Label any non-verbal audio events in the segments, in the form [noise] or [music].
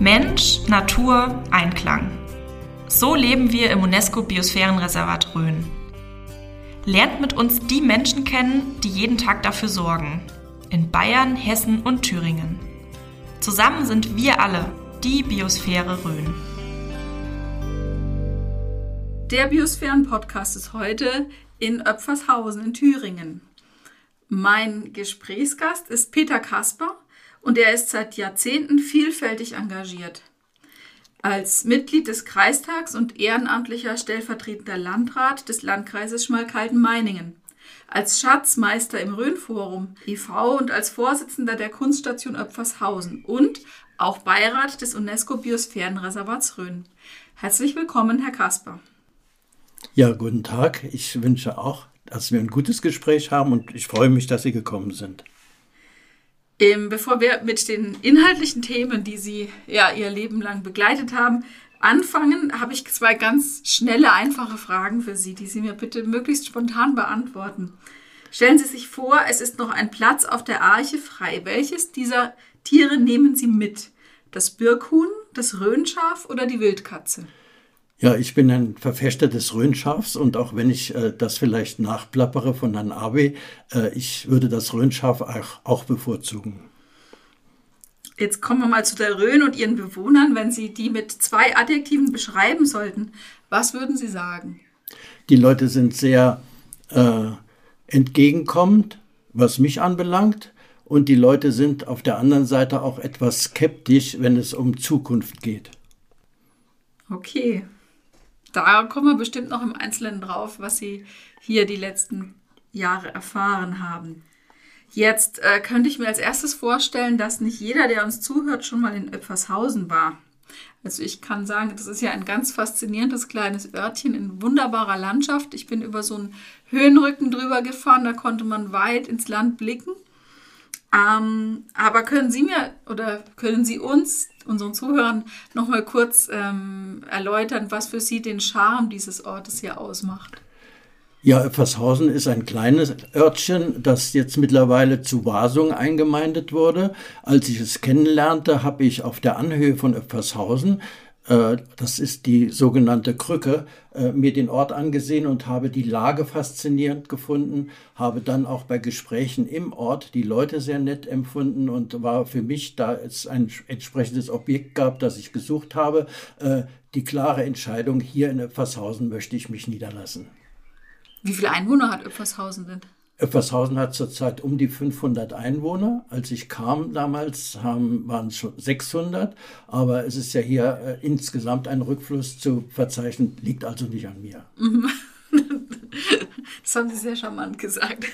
Mensch, Natur, Einklang. So leben wir im UNESCO-Biosphärenreservat Rhön. Lernt mit uns die Menschen kennen, die jeden Tag dafür sorgen. In Bayern, Hessen und Thüringen. Zusammen sind wir alle die Biosphäre Rhön. Der Biosphären-Podcast ist heute in Öpfershausen in Thüringen. Mein Gesprächsgast ist Peter Kasper und er ist seit Jahrzehnten vielfältig engagiert. Als Mitglied des Kreistags und ehrenamtlicher stellvertretender Landrat des Landkreises Schmalkalden-Meiningen, als Schatzmeister im Rhönforum e.V. und als Vorsitzender der Kunststation Öpfershausen und auch Beirat des UNESCO-Biosphärenreservats Rhön. Herzlich willkommen, Herr Kasper. Ja, guten Tag. Ich wünsche auch, dass wir ein gutes Gespräch haben und ich freue mich, dass Sie gekommen sind. Ähm, bevor wir mit den inhaltlichen Themen, die Sie ja Ihr Leben lang begleitet haben, anfangen, habe ich zwei ganz schnelle, einfache Fragen für Sie, die Sie mir bitte möglichst spontan beantworten. Stellen Sie sich vor, es ist noch ein Platz auf der Arche frei. Welches dieser Tiere nehmen Sie mit? Das Birkhuhn, das Röhnschaf oder die Wildkatze? Ja, ich bin ein Verfechter des Rhönschafs und auch wenn ich äh, das vielleicht nachplappere von Herrn Abe, äh, ich würde das Rhönschaf auch, auch bevorzugen. Jetzt kommen wir mal zu der Rhön und ihren Bewohnern. Wenn Sie die mit zwei Adjektiven beschreiben sollten, was würden Sie sagen? Die Leute sind sehr äh, entgegenkommend, was mich anbelangt. Und die Leute sind auf der anderen Seite auch etwas skeptisch, wenn es um Zukunft geht. Okay, da kommen wir bestimmt noch im Einzelnen drauf, was Sie hier die letzten Jahre erfahren haben. Jetzt äh, könnte ich mir als erstes vorstellen, dass nicht jeder, der uns zuhört, schon mal in Öpfershausen war. Also ich kann sagen, das ist ja ein ganz faszinierendes kleines Örtchen in wunderbarer Landschaft. Ich bin über so einen Höhenrücken drüber gefahren, da konnte man weit ins Land blicken. Ähm, aber können Sie mir oder können Sie uns, unseren Zuhörern, noch mal kurz ähm, erläutern, was für Sie den Charme dieses Ortes hier ausmacht? Ja, Öpfershausen ist ein kleines Örtchen, das jetzt mittlerweile zu Wasung eingemeindet wurde. Als ich es kennenlernte, habe ich auf der Anhöhe von Öpfershausen äh, das ist die sogenannte Krücke, äh, mir den Ort angesehen und habe die Lage faszinierend gefunden, habe dann auch bei Gesprächen im Ort die Leute sehr nett empfunden und war für mich, da es ein entsprechendes Objekt gab, das ich gesucht habe, äh, die klare Entscheidung, hier in Öpfershausen möchte ich mich niederlassen. Wie viele Einwohner hat Öpfershausen denn? Öpfershausen hat zurzeit um die 500 Einwohner. Als ich kam damals, waren es schon 600. Aber es ist ja hier äh, insgesamt ein Rückfluss zu verzeichnen, liegt also nicht an mir. [laughs] das haben Sie sehr charmant gesagt.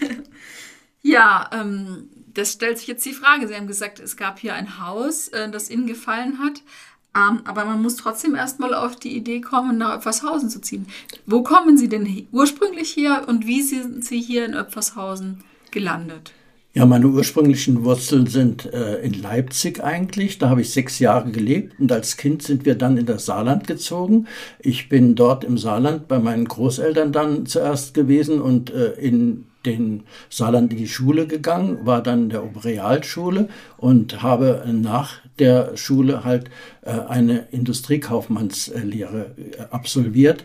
ja, ähm, das stellt sich jetzt die Frage. Sie haben gesagt, es gab hier ein Haus, äh, das Ihnen gefallen hat. Ähm, aber man muss trotzdem erstmal auf die Idee kommen, nach Öpfershausen zu ziehen. Wo kommen Sie denn ursprünglich her und wie sind Sie hier in Öpfershausen gelandet? Ja, meine ursprünglichen Wurzeln sind äh, in Leipzig eigentlich. Da habe ich sechs Jahre gelebt und als Kind sind wir dann in das Saarland gezogen. Ich bin dort im Saarland bei meinen Großeltern dann zuerst gewesen und äh, in den Saarland in die Schule gegangen, war dann in der Oberrealschule und habe nach der Schule halt äh, eine Industriekaufmannslehre äh, absolviert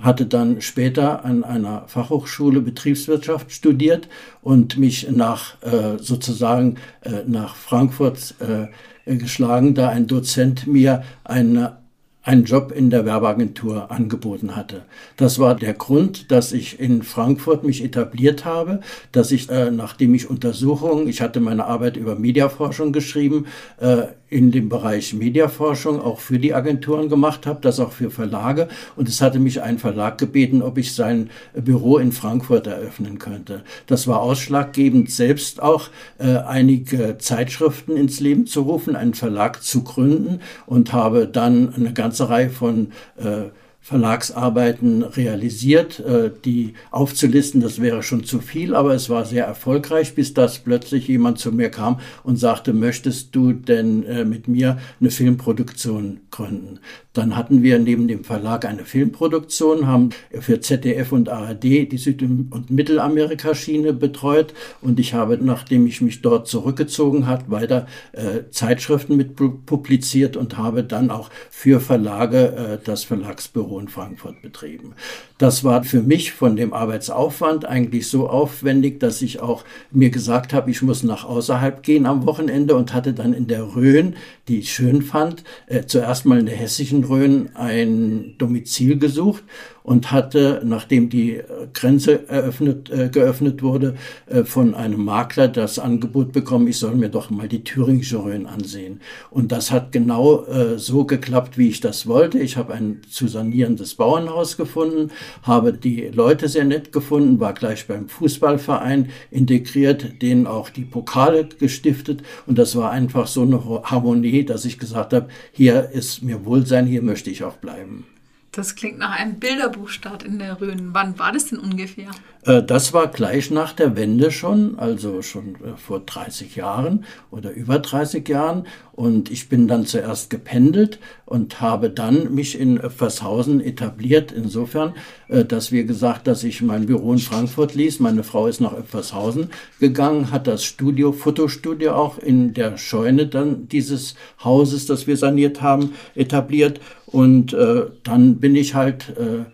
hatte dann später an einer Fachhochschule Betriebswirtschaft studiert und mich nach äh, sozusagen äh, nach Frankfurt äh, geschlagen, da ein Dozent mir eine einen Job in der Werbeagentur angeboten hatte. Das war der Grund, dass ich in Frankfurt mich etabliert habe, dass ich, äh, nachdem ich Untersuchungen, ich hatte meine Arbeit über Mediaforschung geschrieben, äh, in dem Bereich Mediaforschung auch für die Agenturen gemacht habe, das auch für Verlage. Und es hatte mich ein Verlag gebeten, ob ich sein Büro in Frankfurt eröffnen könnte. Das war ausschlaggebend, selbst auch äh, einige Zeitschriften ins Leben zu rufen, einen Verlag zu gründen und habe dann eine ganze Reihe von äh, Verlagsarbeiten realisiert. Äh, die aufzulisten, das wäre schon zu viel, aber es war sehr erfolgreich, bis das plötzlich jemand zu mir kam und sagte, möchtest du denn äh, mit mir eine Filmproduktion gründen? Dann hatten wir neben dem Verlag eine Filmproduktion, haben für ZDF und ARD die Süd- und Mittelamerika-Schiene betreut und ich habe, nachdem ich mich dort zurückgezogen hat, weiter äh, Zeitschriften mit publiziert und habe dann auch für Verlage äh, das Verlagsbüro in Frankfurt betrieben. Das war für mich von dem Arbeitsaufwand eigentlich so aufwendig, dass ich auch mir gesagt habe, ich muss nach außerhalb gehen am Wochenende und hatte dann in der Rhön, die ich schön fand, äh, zuerst mal in der hessischen Rhön ein Domizil gesucht und hatte, nachdem die Grenze eröffnet, äh, geöffnet wurde, äh, von einem Makler das Angebot bekommen, ich soll mir doch mal die thüringische Rhön ansehen. Und das hat genau äh, so geklappt, wie ich das wollte. Ich habe ein zu sanierendes Bauernhaus gefunden, habe die Leute sehr nett gefunden, war gleich beim Fußballverein integriert, denen auch die Pokale gestiftet. Und das war einfach so eine Harmonie, dass ich gesagt habe, hier ist mir Wohlsein, hier möchte ich auch bleiben. Das klingt nach einem Bilderbuchstart in der Rhön. Wann war das denn ungefähr? Äh, das war gleich nach der Wende schon, also schon äh, vor 30 Jahren oder über 30 Jahren. Und ich bin dann zuerst gependelt und habe dann mich in Öpfershausen etabliert. Insofern, äh, dass wir gesagt, dass ich mein Büro in Frankfurt ließ. Meine Frau ist nach Öpfershausen gegangen, hat das Studio, Fotostudio auch in der Scheune dann dieses Hauses, das wir saniert haben, etabliert. Und äh, dann bin ich halt äh,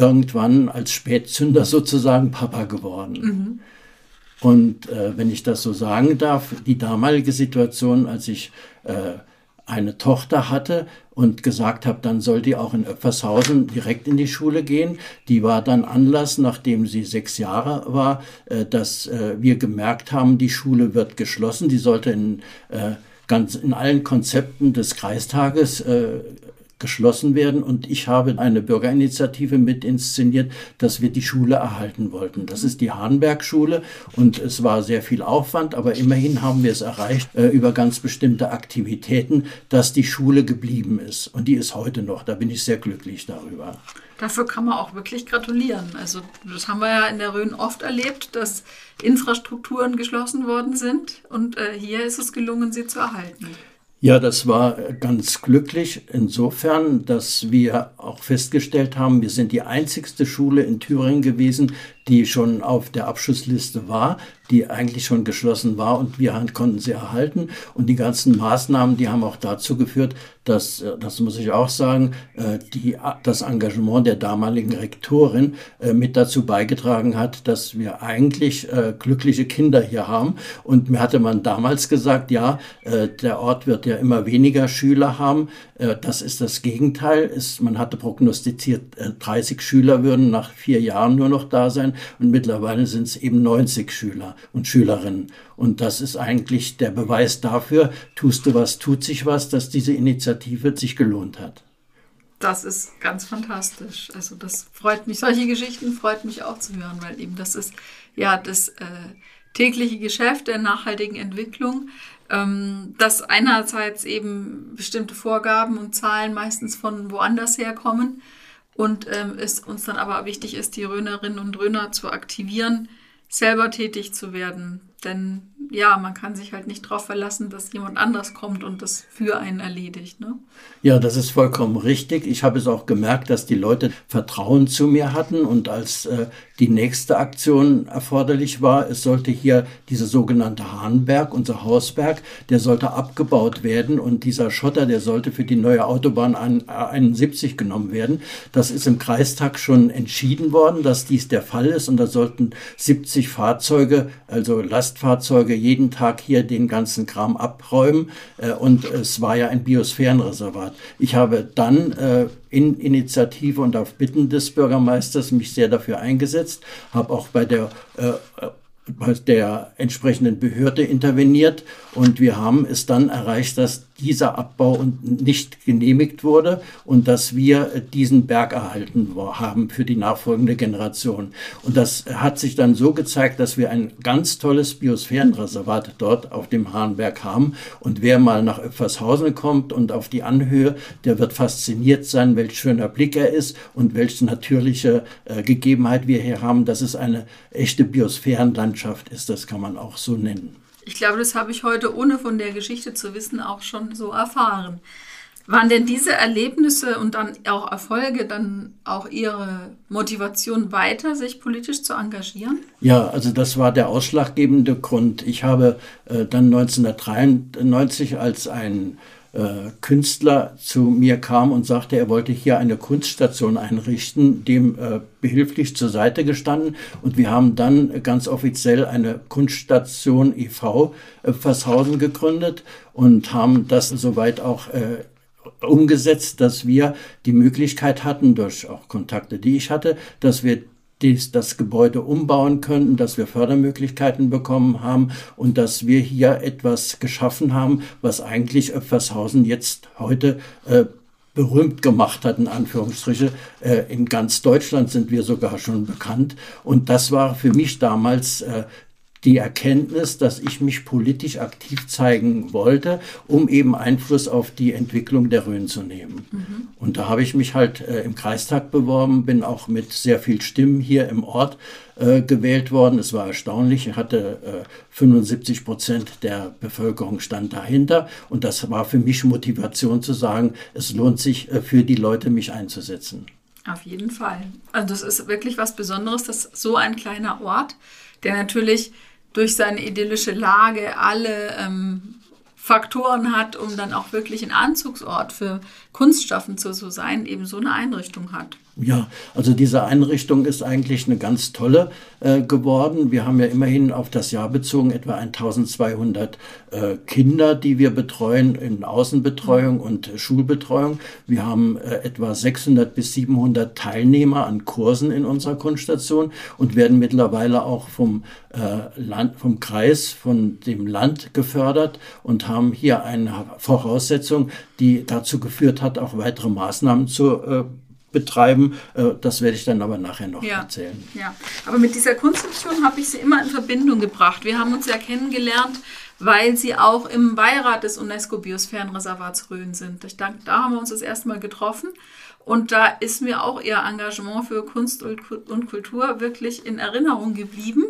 irgendwann als Spätzünder [laughs] sozusagen Papa geworden. Mhm. Und äh, wenn ich das so sagen darf, die damalige Situation, als ich äh, eine Tochter hatte und gesagt habe, dann soll die auch in Öpfershausen direkt in die Schule gehen. Die war dann Anlass, nachdem sie sechs Jahre war, äh, dass äh, wir gemerkt haben, die Schule wird geschlossen. Die sollte in, ganz in allen Konzepten des Kreistages geschlossen werden. Und ich habe eine Bürgerinitiative mit inszeniert, dass wir die Schule erhalten wollten. Das ist die Hahnberg-Schule und es war sehr viel Aufwand, aber immerhin haben wir es erreicht äh, über ganz bestimmte Aktivitäten, dass die Schule geblieben ist. Und die ist heute noch. Da bin ich sehr glücklich darüber. Dafür kann man auch wirklich gratulieren. Also das haben wir ja in der Rhön oft erlebt, dass Infrastrukturen geschlossen worden sind und äh, hier ist es gelungen, sie zu erhalten. Ja, das war ganz glücklich insofern, dass wir auch festgestellt haben, wir sind die einzigste Schule in Thüringen gewesen, die schon auf der Abschussliste war, die eigentlich schon geschlossen war und wir konnten sie erhalten. Und die ganzen Maßnahmen, die haben auch dazu geführt, dass, äh, das muss ich auch sagen, äh, die, das Engagement der damaligen Rektorin äh, mit dazu beigetragen hat, dass wir eigentlich glückliche Kinder hier haben. Und mir hatte man damals gesagt, ja, der Ort wird ja immer weniger Schüler haben. Das ist das Gegenteil. Man hatte prognostiziert, 30 Schüler würden nach vier Jahren nur noch da sein und mittlerweile sind es eben 90 Schüler und Schülerinnen. Und das ist eigentlich der Beweis dafür, tust du was, tut sich was, dass diese Initiative sich gelohnt hat. Das ist ganz fantastisch. Also das freut mich, solche Geschichten freut mich auch zu hören, weil eben das ist ja das äh, tägliche Geschäft der nachhaltigen Entwicklung, ähm, dass einerseits eben bestimmte Vorgaben und Zahlen meistens von woanders herkommen und ähm, es uns dann aber wichtig ist, die Röhnerinnen und Röner zu aktivieren, selber tätig zu werden. Denn ja, man kann sich halt nicht darauf verlassen, dass jemand anders kommt und das für einen erledigt. Ne? Ja, das ist vollkommen richtig. Ich habe es auch gemerkt, dass die Leute Vertrauen zu mir hatten und als äh, die nächste Aktion erforderlich war, es sollte hier dieser sogenannte Hahnberg, unser Hausberg, der sollte abgebaut werden und dieser Schotter, der sollte für die neue Autobahn 71 genommen werden. Das ist im Kreistag schon entschieden worden, dass dies der Fall ist und da sollten 70 Fahrzeuge, also Lastfahrzeuge, jeden Tag hier den ganzen Kram abräumen äh, und es war ja ein Biosphärenreservat. Ich habe dann äh, in Initiative und auf Bitten des Bürgermeisters mich sehr dafür eingesetzt, habe auch bei der äh, bei der entsprechenden Behörde interveniert und wir haben es dann erreicht, dass dieser Abbau nicht genehmigt wurde und dass wir diesen Berg erhalten haben für die nachfolgende Generation. Und das hat sich dann so gezeigt, dass wir ein ganz tolles Biosphärenreservat dort auf dem Hahnberg haben. Und wer mal nach Öpfershausen kommt und auf die Anhöhe, der wird fasziniert sein, welch schöner Blick er ist und welche natürliche äh, Gegebenheit wir hier haben, dass es eine echte Biosphärenlandschaft ist. Das kann man auch so nennen. Ich glaube, das habe ich heute, ohne von der Geschichte zu wissen, auch schon so erfahren. Waren denn diese Erlebnisse und dann auch Erfolge dann auch Ihre Motivation weiter, sich politisch zu engagieren? Ja, also das war der ausschlaggebende Grund. Ich habe äh, dann 1993 als ein Künstler zu mir kam und sagte, er wollte hier eine Kunststation einrichten, dem äh, behilflich zur Seite gestanden. Und wir haben dann ganz offiziell eine Kunststation e.V. Äh, Vershausen gegründet und haben das soweit auch äh, umgesetzt, dass wir die Möglichkeit hatten, durch auch Kontakte, die ich hatte, dass wir dies, das Gebäude umbauen könnten, dass wir Fördermöglichkeiten bekommen haben und dass wir hier etwas geschaffen haben, was eigentlich Öpfershausen jetzt heute äh, berühmt gemacht hat, in Anführungsstriche. Äh, in ganz Deutschland sind wir sogar schon bekannt. Und das war für mich damals äh, die Erkenntnis, dass ich mich politisch aktiv zeigen wollte, um eben Einfluss auf die Entwicklung der Rhön zu nehmen. Mhm. Und da habe ich mich halt äh, im Kreistag beworben, bin auch mit sehr viel Stimmen hier im Ort äh, gewählt worden. Es war erstaunlich, ich hatte äh, 75 Prozent der Bevölkerung stand dahinter und das war für mich Motivation zu sagen, es lohnt sich äh, für die Leute, mich einzusetzen. Auf jeden Fall. Also das ist wirklich was Besonderes, dass so ein kleiner Ort, der natürlich durch seine idyllische Lage alle ähm, Faktoren hat, um dann auch wirklich ein Anzugsort für Kunstschaffen zu, zu sein, eben so eine Einrichtung hat. Ja, also diese Einrichtung ist eigentlich eine ganz tolle äh, geworden. Wir haben ja immerhin auf das Jahr bezogen etwa 1200 äh, Kinder, die wir betreuen in Außenbetreuung und Schulbetreuung. Wir haben äh, etwa 600 bis 700 Teilnehmer an Kursen in unserer Kunststation und werden mittlerweile auch vom äh, Land, vom Kreis, von dem Land gefördert und haben hier eine Voraussetzung, die dazu geführt hat, auch weitere Maßnahmen zu äh, betreiben. Äh, das werde ich dann aber nachher noch ja. erzählen. Ja, aber mit dieser Konstruktion habe ich sie immer in Verbindung gebracht. Wir haben uns ja kennengelernt, weil sie auch im Beirat des UNESCO-Biosphärenreservats Rhön sind. Ich denke, da haben wir uns das erste Mal getroffen. Und da ist mir auch ihr Engagement für Kunst und Kultur wirklich in Erinnerung geblieben.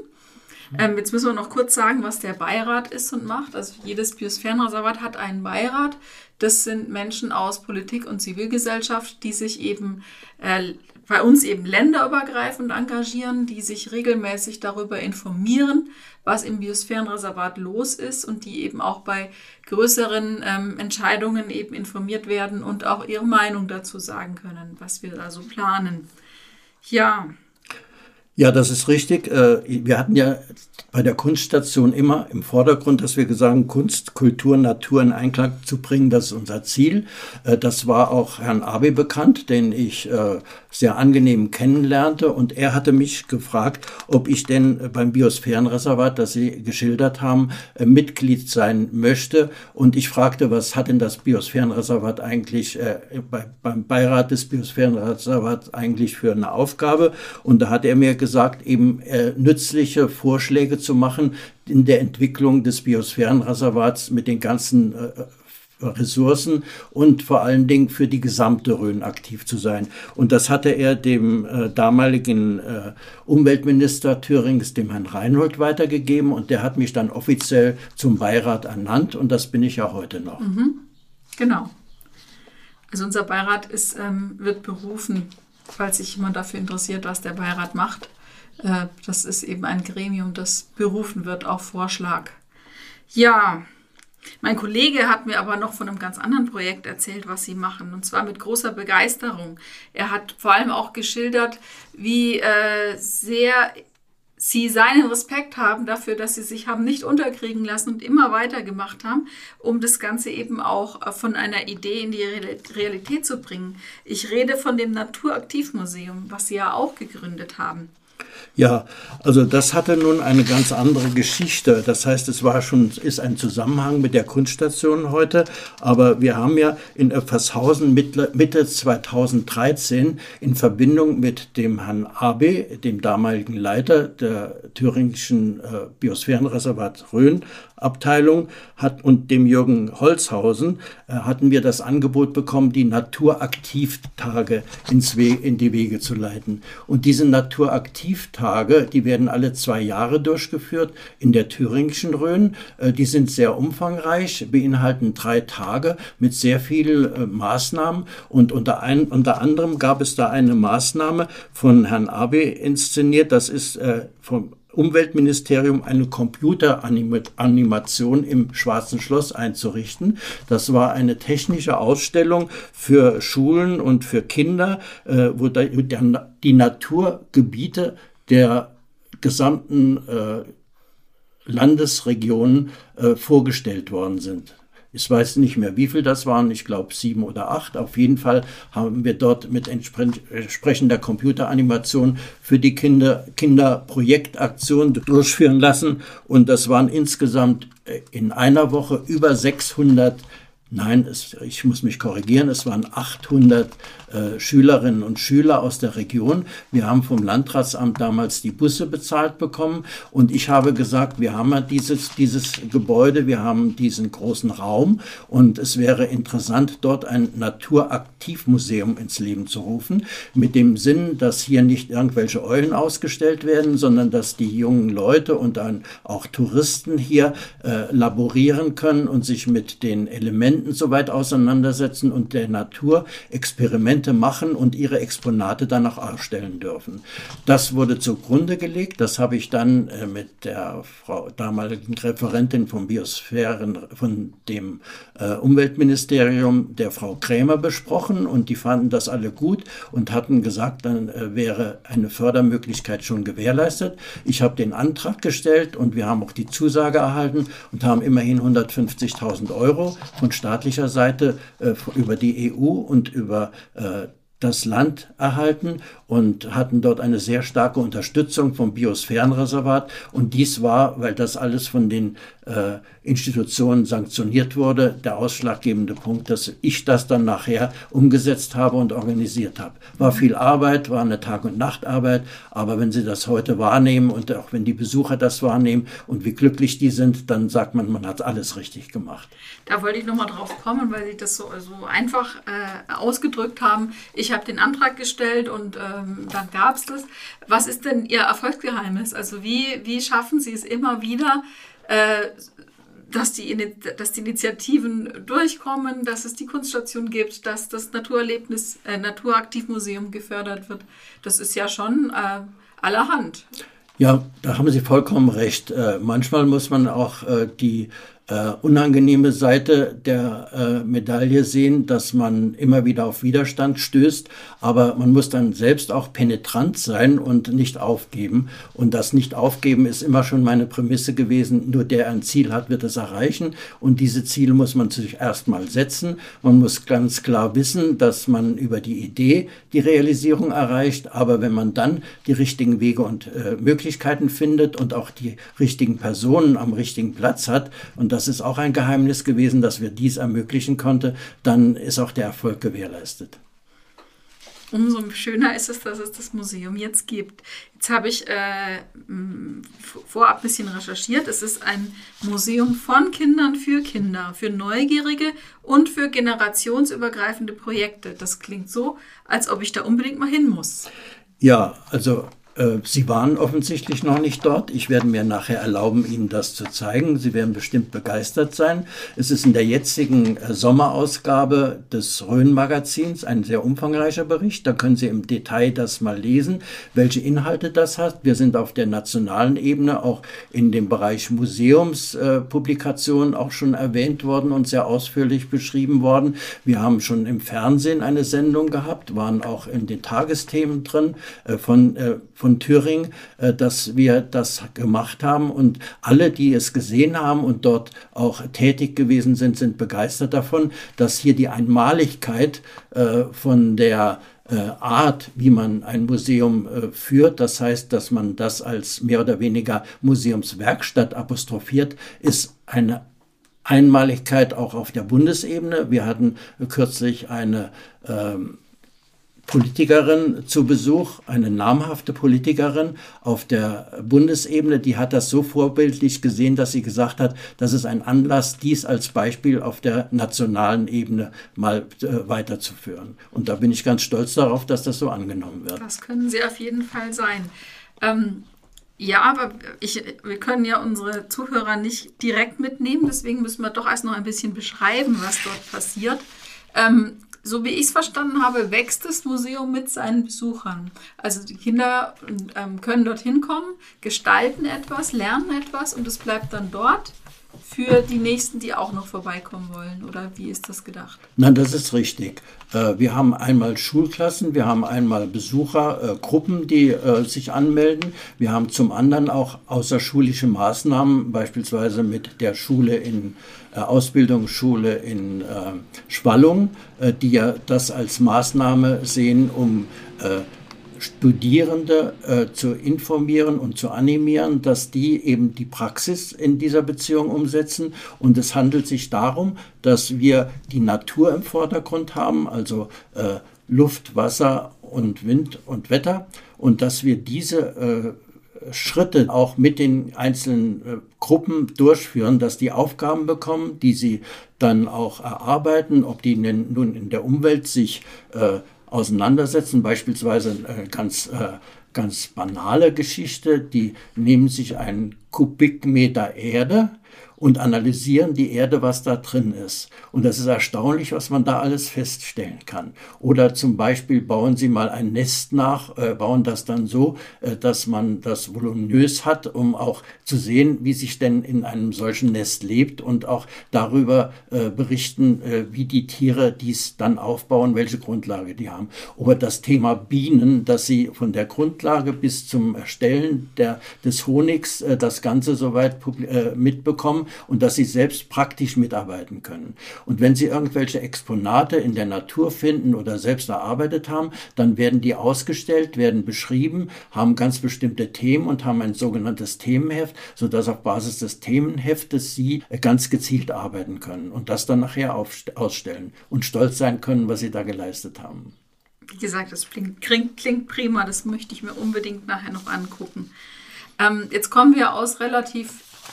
Ähm, jetzt müssen wir noch kurz sagen, was der Beirat ist und macht. Also jedes Biosphärenreservat hat einen Beirat. Das sind Menschen aus Politik und Zivilgesellschaft, die sich eben äh, bei uns eben länderübergreifend engagieren, die sich regelmäßig darüber informieren, was im Biosphärenreservat los ist und die eben auch bei größeren ähm, Entscheidungen eben informiert werden und auch ihre Meinung dazu sagen können, was wir da so planen. Ja, ja, das ist richtig. Äh, wir hatten ja bei der Kunststation immer im Vordergrund, dass wir gesagt haben, Kunst, Kultur, Natur in Einklang zu bringen, das ist unser Ziel. Äh, das war auch Herrn Abe bekannt, den ich äh, sehr angenehm kennenlernte. Und er hatte mich gefragt, ob ich denn beim Biosphärenreservat, das Sie geschildert haben, Mitglied sein möchte. Und ich fragte, was hat denn das Biosphärenreservat eigentlich beim Beirat des Biosphärenreservats eigentlich für eine Aufgabe? Und da hat er mir gesagt, gesagt, eben äh, nützliche Vorschläge zu machen in der Entwicklung des Biosphärenreservats mit den ganzen äh, Ressourcen und vor allen Dingen für die gesamte Rhön aktiv zu sein. Und das hatte er dem äh, damaligen äh, Umweltminister Thürings, dem Herrn Reinhold, weitergegeben und der hat mich dann offiziell zum Beirat ernannt und das bin ich ja heute noch. Mhm. Genau. Also unser Beirat ist, ähm, wird berufen, falls sich jemand dafür interessiert, was der Beirat macht. Äh, das ist eben ein Gremium, das berufen wird auf Vorschlag. Ja, mein Kollege hat mir aber noch von einem ganz anderen Projekt erzählt, was sie machen, und zwar mit großer Begeisterung. Er hat vor allem auch geschildert, wie äh, sehr sie seinen Respekt haben dafür, dass sie sich haben nicht unterkriegen lassen und immer weitergemacht haben, um das Ganze eben auch äh, von einer Idee in die Realität zu bringen. Ich rede von dem Naturaktivmuseum, was sie ja auch gegründet haben. Ja, also das hatte nun eine ganz andere Geschichte. Das heißt, es war schon, ist ein Zusammenhang mit der Kunststation heute. Aber wir haben ja in Effershausen Mitte 2013 in Verbindung mit dem Herrn Abe, dem damaligen Leiter der thüringischen äh, Biosphärenreservat Rhön, Abteilung hat und dem Jürgen Holzhausen äh, hatten wir das Angebot bekommen, die Naturaktivtage ins We in die Wege zu leiten. Und diese Naturaktivtage, die werden alle zwei Jahre durchgeführt in der thüringischen Rhön. Äh, die sind sehr umfangreich, beinhalten drei Tage mit sehr vielen äh, Maßnahmen. Und unter, ein, unter anderem gab es da eine Maßnahme von Herrn Abe inszeniert. Das ist äh, vom Umweltministerium eine Computeranimation im Schwarzen Schloss einzurichten. Das war eine technische Ausstellung für Schulen und für Kinder, äh, wo die Naturgebiete der gesamten äh, Landesregionen äh, vorgestellt worden sind. Ich weiß nicht mehr, wie viel das waren. Ich glaube sieben oder acht. Auf jeden Fall haben wir dort mit entsprechender Computeranimation für die Kinder Kinderprojektaktionen durchführen lassen. Und das waren insgesamt äh, in einer Woche über 600 Nein, es, ich muss mich korrigieren, es waren 800 äh, Schülerinnen und Schüler aus der Region. Wir haben vom Landratsamt damals die Busse bezahlt bekommen und ich habe gesagt, wir haben ja dieses, dieses Gebäude, wir haben diesen großen Raum und es wäre interessant, dort ein Naturaktivmuseum ins Leben zu rufen, mit dem Sinn, dass hier nicht irgendwelche Eulen ausgestellt werden, sondern dass die jungen Leute und dann auch Touristen hier äh, laborieren können und sich mit den Elementen Elementen so weit auseinandersetzen und der Natur Experimente machen und ihre Exponate dann auch ausstellen dürfen. Das wurde zugrunde gelegt. Das habe ich dann äh, mit der Frau, damaligen Referentin vom Biosphären, von dem äh, Umweltministerium, der Frau Krämer besprochen und die fanden das alle gut und hatten gesagt, dann äh, wäre eine Fördermöglichkeit schon gewährleistet. Ich habe den Antrag gestellt und wir haben auch die Zusage erhalten und haben immerhin 150.000 Euro von Staat staatlicher Seite äh, über die EU und über äh, das Land erhalten und hatten dort eine sehr starke Unterstützung vom Biosphärenreservat. Und dies war, weil das alles von den äh, Institutionen sanktioniert wurde, der ausschlaggebende Punkt, dass ich das dann nachher umgesetzt habe und organisiert habe. War viel Arbeit, war eine Tag- und Nachtarbeit, aber wenn Sie das heute wahrnehmen und auch wenn die Besucher das wahrnehmen und wie glücklich die sind, dann sagt man, man hat alles richtig gemacht. Da wollte ich nochmal drauf kommen, weil Sie das so, so einfach äh, ausgedrückt haben. Ich habe den Antrag gestellt und ähm, dann gab es das. Was ist denn Ihr Erfolgsgeheimnis? Also wie, wie schaffen Sie es immer wieder, äh, dass die, dass die Initiativen durchkommen, dass es die Kunststation gibt, dass das Naturerlebnis, äh, Naturaktivmuseum gefördert wird. Das ist ja schon äh, allerhand. Ja, da haben Sie vollkommen recht. Äh, manchmal muss man auch äh, die äh, unangenehme Seite der äh, Medaille sehen, dass man immer wieder auf Widerstand stößt, aber man muss dann selbst auch penetrant sein und nicht aufgeben. Und das Nicht-Aufgeben ist immer schon meine Prämisse gewesen. Nur der ein Ziel hat, wird es erreichen. Und diese Ziele muss man sich erstmal setzen. Man muss ganz klar wissen, dass man über die Idee die Realisierung erreicht. Aber wenn man dann die richtigen Wege und äh, Möglichkeiten findet und auch die richtigen Personen am richtigen Platz hat und das ist auch ein Geheimnis gewesen, dass wir dies ermöglichen konnte, dann ist auch der Erfolg gewährleistet. Umso schöner ist es, dass es das Museum jetzt gibt. Jetzt habe ich äh, vorab ein bisschen recherchiert. Es ist ein Museum von Kindern für Kinder, für Neugierige und für generationsübergreifende Projekte. Das klingt so, als ob ich da unbedingt mal hin muss. Ja, also Sie waren offensichtlich noch nicht dort. Ich werde mir nachher erlauben, Ihnen das zu zeigen. Sie werden bestimmt begeistert sein. Es ist in der jetzigen äh, Sommerausgabe des Rhön-Magazins ein sehr umfangreicher Bericht. Da können Sie im Detail das mal lesen, welche Inhalte das hat. Wir sind auf der nationalen Ebene auch in dem Bereich Museumspublikationen äh, auch schon erwähnt worden und sehr ausführlich beschrieben worden. Wir haben schon im Fernsehen eine Sendung gehabt, waren auch in den Tagesthemen drin von, von von Thüringen, äh, dass wir das gemacht haben. Und alle, die es gesehen haben und dort auch tätig gewesen sind, sind begeistert davon, dass hier die Einmaligkeit äh, von der äh, Art, wie man ein Museum führt, das heißt, dass man das als mehr oder weniger Museumswerkstatt apostrophiert, ist eine Einmaligkeit auch auf der Bundesebene. Wir hatten kürzlich eine ähm, Politikerin zu Besuch, eine namhafte Politikerin auf der Bundesebene, die hat das so vorbildlich gesehen, dass sie gesagt hat, das ist ein Anlass, dies als Beispiel auf der nationalen Ebene mal äh, weiterzuführen. Und da bin ich ganz stolz darauf, dass das so angenommen wird. Das können Sie auf jeden Fall sein. Ähm, ja, aber ich, wir können ja unsere Zuhörer nicht direkt mitnehmen, deswegen müssen wir doch erst noch ein bisschen beschreiben, was dort passiert. Ähm, so wie ich es verstanden habe, wächst das Museum mit seinen Besuchern. Also die Kinder ähm, können dorthin kommen, gestalten etwas, lernen etwas und es bleibt dann dort für die Nächsten, die auch noch vorbeikommen wollen? Oder wie ist das gedacht? Nein, das ist richtig. Äh, wir haben einmal Schulklassen, wir haben einmal Besuchergruppen, äh, die äh, sich anmelden. Wir haben zum anderen auch außerschulische Maßnahmen, beispielsweise mit der Schule in Ausbildungsschule in Schwallung, die ja das als Maßnahme sehen, um Studierende äh, zu informieren und zu animieren, dass die eben die Praxis in dieser Beziehung umsetzen. Und es handelt sich darum, dass wir die Natur im Vordergrund haben, also äh, Luft, Wasser und Wind und Wetter, und dass wir diese äh, Schritte auch mit den einzelnen äh, Gruppen durchführen, dass die Aufgaben bekommen, die sie dann auch erarbeiten, ob die nun in der Umwelt sich äh, auseinandersetzen. Beispielsweise äh, ganz, äh, ganz banale Geschichte, die nehmen sich einen Kubikmeter Erde und analysieren die Erde, was da drin ist. Und das ist erstaunlich, was man da alles feststellen kann. Oder zum Beispiel bauen Sie mal ein Nest nach, äh, bauen das dann so, äh, dass man das voluminös hat, um auch zu sehen, wie sich denn in einem solchen Nest lebt und auch darüber äh, berichten, äh, wie die Tiere dies dann aufbauen, welche Grundlage die haben. Oder das Thema Bienen, dass Sie von der Grundlage bis zum Erstellen der, des Honigs äh, das Ganze soweit äh, mitbekommen und dass sie selbst praktisch mitarbeiten können. Und wenn sie irgendwelche Exponate in der Natur finden oder selbst erarbeitet haben, dann werden die ausgestellt, werden beschrieben, haben ganz bestimmte Themen und haben ein sogenanntes Themenheft, sodass auf Basis des Themenheftes sie ganz gezielt arbeiten können und das dann nachher ausstellen und stolz sein können, was sie da geleistet haben. Wie gesagt, das klingt, klingt prima, das möchte ich mir unbedingt nachher noch angucken. Ähm, jetzt kommen wir aus relativ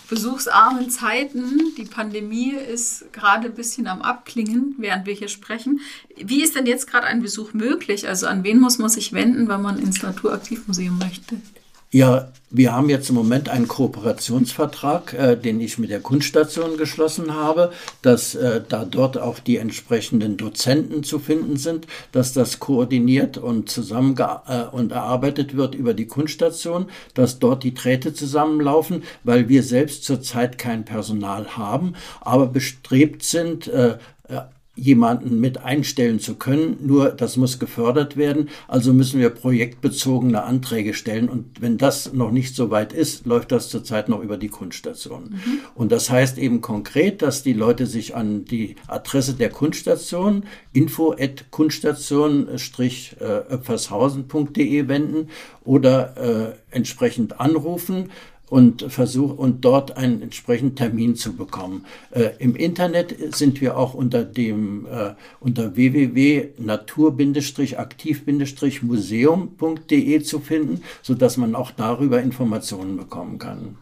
besuchsarmen Zeiten. Die Pandemie ist gerade ein bisschen am Abklingen, während wir hier sprechen. Wie ist denn jetzt gerade ein Besuch möglich? Also an wen muss man sich wenden, wenn man ins Naturaktivmuseum möchte? Ja, wir haben jetzt im Moment einen Kooperationsvertrag, äh, den ich mit der Kunststation geschlossen habe, dass äh, da dort auch die entsprechenden Dozenten zu finden sind, dass das koordiniert und zusammen äh, und erarbeitet wird über die Kunststation, dass dort die Drähte zusammenlaufen, weil wir selbst zurzeit kein Personal haben, aber bestrebt sind, äh, jemanden mit einstellen zu können. Nur das muss gefördert werden. Also müssen wir projektbezogene Anträge stellen. Und wenn das noch nicht so weit ist, läuft das zurzeit noch über die Kunststation. Mhm. Und das heißt eben konkret, dass die Leute sich an die Adresse der Kunststation info at kunststation-öpfershausen.de wenden oder äh, entsprechend anrufen und versuche und dort einen entsprechenden Termin zu bekommen. Äh, Im Internet sind wir auch unter dem äh, unter www.natur-aktiv-museum.de zu finden, so dass man auch darüber Informationen bekommen kann.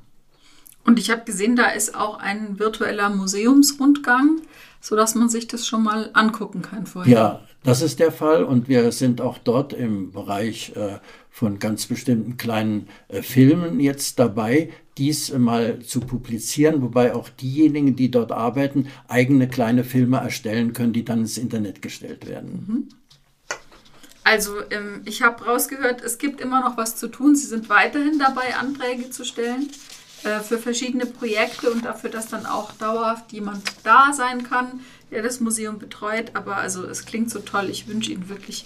Und ich habe gesehen, da ist auch ein virtueller Museumsrundgang, so dass man sich das schon mal angucken kann vorher. Ja, das ist der Fall und wir sind auch dort im Bereich äh, von ganz bestimmten kleinen äh, Filmen jetzt dabei, dies mal zu publizieren, wobei auch diejenigen, die dort arbeiten, eigene kleine Filme erstellen können, die dann ins Internet gestellt werden. Mhm. Also ähm, ich habe rausgehört, es gibt immer noch was zu tun. Sie sind weiterhin dabei, Anträge zu stellen für verschiedene Projekte und dafür, dass dann auch dauerhaft jemand da sein kann, der das Museum betreut. Aber also es klingt so toll. Ich wünsche Ihnen wirklich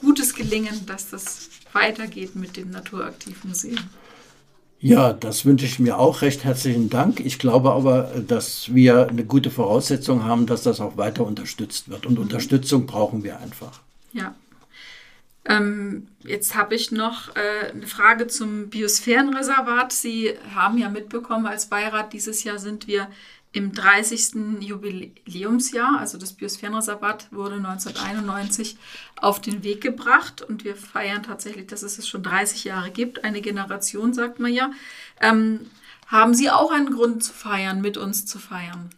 gutes Gelingen, dass das weitergeht mit dem Naturaktivmuseum. Ja, das wünsche ich mir auch. Recht herzlichen Dank. Ich glaube aber, dass wir eine gute Voraussetzung haben, dass das auch weiter unterstützt wird. Und mhm. Unterstützung brauchen wir einfach. Ja. Ähm, jetzt habe ich noch äh, eine Frage zum Biosphärenreservat. Sie haben ja mitbekommen, als Beirat dieses Jahr sind wir im 30. Jubiläumsjahr, also das Biosphärenreservat wurde 1991 auf den Weg gebracht und wir feiern tatsächlich, dass es es schon 30 Jahre gibt. Eine Generation, sagt man ja. Ähm, haben Sie auch einen Grund zu feiern, mit uns zu feiern?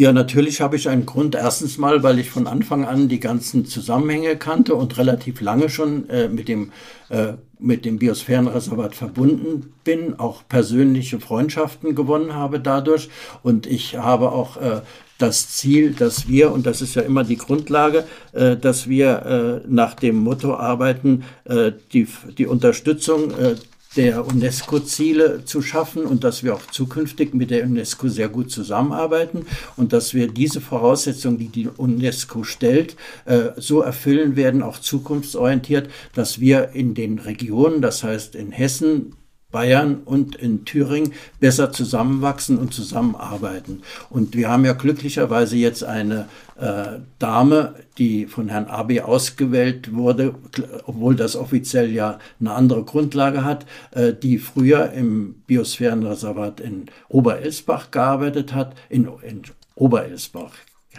Ja, natürlich habe ich einen Grund. Erstens mal, weil ich von Anfang an die ganzen Zusammenhänge kannte und relativ lange schon äh, mit dem äh, mit dem Biosphärenreservat verbunden bin, auch persönliche Freundschaften gewonnen habe dadurch. Und ich habe auch äh, das Ziel, dass wir, und das ist ja immer die Grundlage, äh, dass wir äh, nach dem Motto arbeiten, äh, die, die Unterstützung der UNESCO-Ziele zu schaffen und dass wir auch zukünftig mit der UNESCO sehr gut zusammenarbeiten und dass wir diese Voraussetzungen, die die UNESCO stellt, äh, so erfüllen werden, auch zukunftsorientiert, dass wir in den Regionen, das heißt in Hessen, Bayern und in Thüringen besser zusammenwachsen und zusammenarbeiten. Und wir haben ja glücklicherweise jetzt eine äh, Dame, die von Herrn Abi ausgewählt wurde, obwohl das offiziell ja eine andere Grundlage hat, äh, die früher im Biosphärenreservat in Oberelsbach gearbeitet hat, in, in Oberelsbach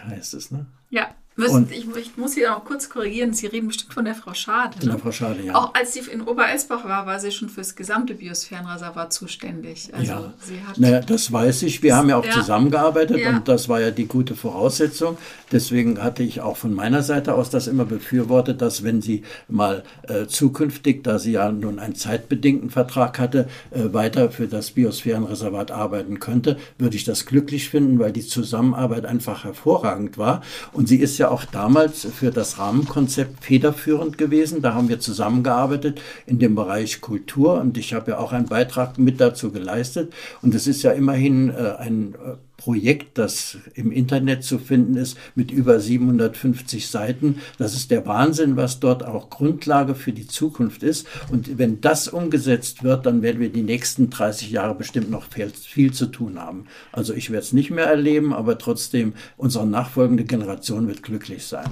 heißt es, ne? Ja. Müssen, ich, ich, muss Sie auch kurz korrigieren. Sie reden bestimmt von der Frau Schade. Ne? Der Frau Schade, ja. Auch als sie in Oberelsbach war, war sie schon für das gesamte Biosphärenreservat zuständig. Also ja. naja, das weiß ich. Wir haben ja auch ja. zusammengearbeitet ja. und das war ja die gute Voraussetzung. Deswegen hatte ich auch von meiner Seite aus das immer befürwortet, dass wenn sie mal äh, zukünftig, da sie ja nun einen zeitbedingten Vertrag hatte, äh, weiter für das Biosphärenreservat arbeiten könnte, würde ich das glücklich finden, weil die Zusammenarbeit einfach hervorragend war. Und sie ist ja ja auch damals für das Rahmenkonzept federführend gewesen. Da haben wir zusammengearbeitet in dem Bereich Kultur und ich habe ja auch einen Beitrag mit dazu geleistet. Und es ist ja immerhin äh, ein äh, Projekt, das im Internet zu finden ist, mit über 750 Seiten. Das ist der Wahnsinn, was dort auch Grundlage für die Zukunft ist. Und wenn das umgesetzt wird, dann werden wir die nächsten 30 Jahre bestimmt noch viel, viel zu tun haben. Also ich werde es nicht mehr erleben, aber trotzdem, unsere nachfolgende Generation wird glücklich sein.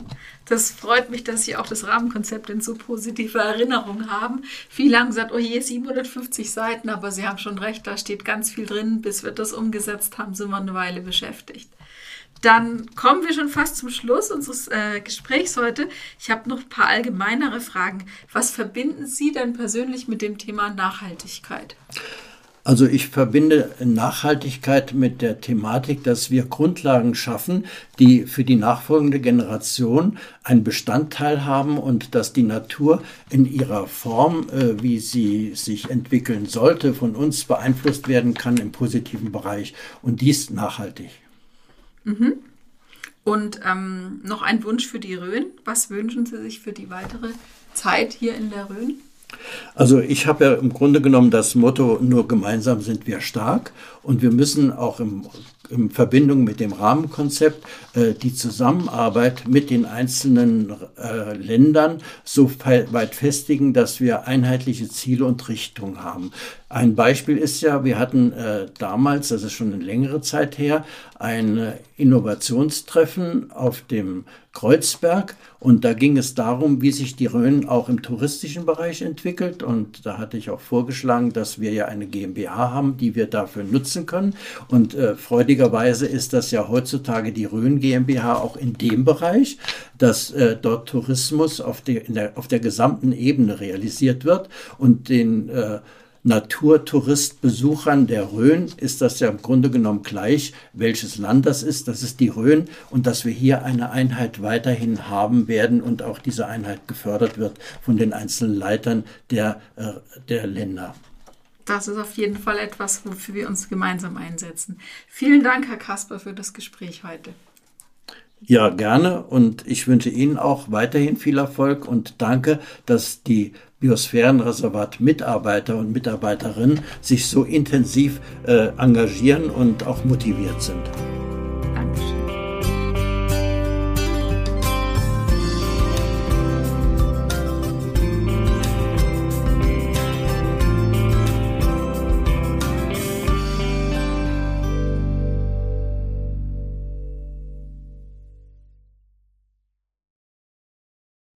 Das freut mich, dass Sie auch das Rahmenkonzept in so positive Erinnerung haben. Viele haben gesagt, oh je, 750 Seiten, aber Sie haben schon recht, da steht ganz viel drin. Bis wir das umgesetzt haben, sind wir eine Weile beschäftigt. Dann kommen wir schon fast zum Schluss unseres äh, Gesprächs heute. Ich habe noch ein paar allgemeinere Fragen. Was verbinden Sie denn persönlich mit dem Thema Nachhaltigkeit? Also ich verbinde Nachhaltigkeit mit der Thematik, dass wir Grundlagen schaffen, die für die nachfolgende Generation einen Bestandteil haben und dass die Natur in ihrer Form, äh, wie sie sich entwickeln sollte, von uns beeinflusst werden kann im positiven Bereich und dies nachhaltig. Mhm. Und ähm, noch ein Wunsch für die Rhön. Was wünschen Sie sich für die weitere Zeit hier in der Rhön? Also ich habe ja im Grunde genommen das Motto, nur gemeinsam sind wir stark und wir müssen auch im, in Verbindung mit dem Rahmenkonzept äh, die Zusammenarbeit mit den einzelnen äh, Ländern so weit festigen, dass wir einheitliche Ziele und Richtungen haben. Ein Beispiel ist ja, wir hatten äh, damals, das ist schon eine längere Zeit her, ein Innovationstreffen auf dem Kreuzberg. Und da ging es darum, wie sich die Rhön auch im touristischen Bereich entwickelt. Und da hatte ich auch vorgeschlagen, dass wir ja eine GmbH haben, die wir dafür nutzen können. Und äh, freudigerweise ist das ja heutzutage die Rhön GmbH auch in dem Bereich, dass äh, dort Tourismus auf, die, der, auf der gesamten Ebene realisiert wird. Und den äh, Naturtouristbesuchern der Rhön ist das ja im Grunde genommen gleich, welches Land das ist. Das ist die Rhön und dass wir hier eine Einheit weiterhin haben werden und auch diese Einheit gefördert wird von den einzelnen Leitern der, äh, der Länder. Das ist auf jeden Fall etwas, wofür wir uns gemeinsam einsetzen. Vielen Dank, Herr Kasper, für das Gespräch heute. Ja, gerne. Und ich wünsche Ihnen auch weiterhin viel Erfolg und danke, dass die Biosphärenreservat-Mitarbeiter und Mitarbeiterinnen sich so intensiv äh, engagieren und auch motiviert sind.